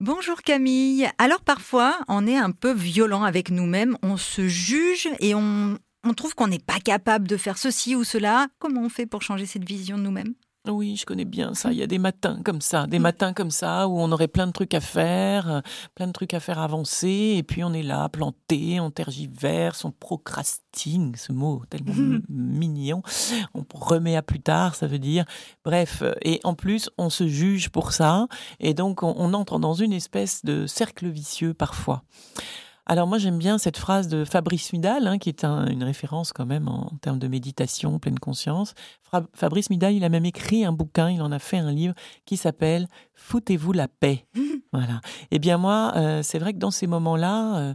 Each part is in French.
Bonjour Camille. Alors parfois, on est un peu violent avec nous-mêmes, on se juge et on, on trouve qu'on n'est pas capable de faire ceci ou cela. Comment on fait pour changer cette vision de nous-mêmes? Oui, je connais bien ça. Il y a des matins comme ça, des matins comme ça où on aurait plein de trucs à faire, euh, plein de trucs à faire avancer, et puis on est là, planté, on tergiverse, on procrastine, ce mot tellement mignon, on remet à plus tard, ça veut dire. Bref, euh, et en plus, on se juge pour ça, et donc on, on entre dans une espèce de cercle vicieux parfois. Alors moi j'aime bien cette phrase de Fabrice Midal, hein, qui est une référence quand même en, termes de méditation, pleine conscience. Fabrice Midal, il a même écrit un bouquin, il en a fait un livre qui s'appelle Foutez-vous la paix. voilà. Eh bien moi, euh, c'est vrai que dans ces moments-là, euh,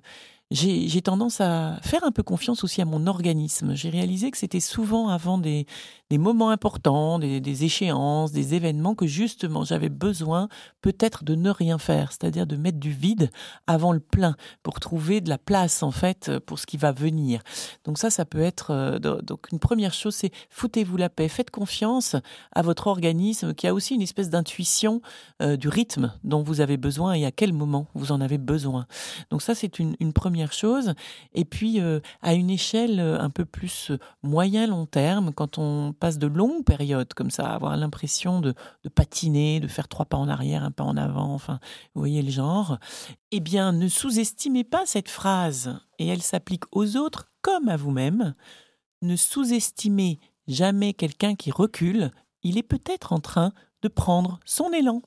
j'ai tendance à faire un peu confiance aussi à mon organisme. J'ai réalisé que c'était souvent avant des, moments importants, des, échéances, des événements que justement j'avais besoin peut-être de ne rien faire, c'est-à-dire de mettre du vide avant le plein pour trouver de la place en fait pour ce qui va venir. Donc ça, ça peut être euh, donc une première chose, c'est foutez-vous la paix, faites confiance à votre organisme qui a aussi une espèce d'intuition euh, du rythme dont vous avez besoin et à quel moment vous en avez besoin. Donc ça, c'est une, première chose. Et puis euh, à une échelle un peu plus moyen long terme, quand on passe de longues périodes comme ça, avoir l'impression de, patiner, de faire trois pas en arrière, un pas en avant, enfin, vous voyez le genre, eh bien, ne sous-estimez pas cette phrase, et elle s'applique aux autres comme à vous-même. Ne sous-estimez jamais quelqu'un qui recule, il est peut-être en train de prendre son élan.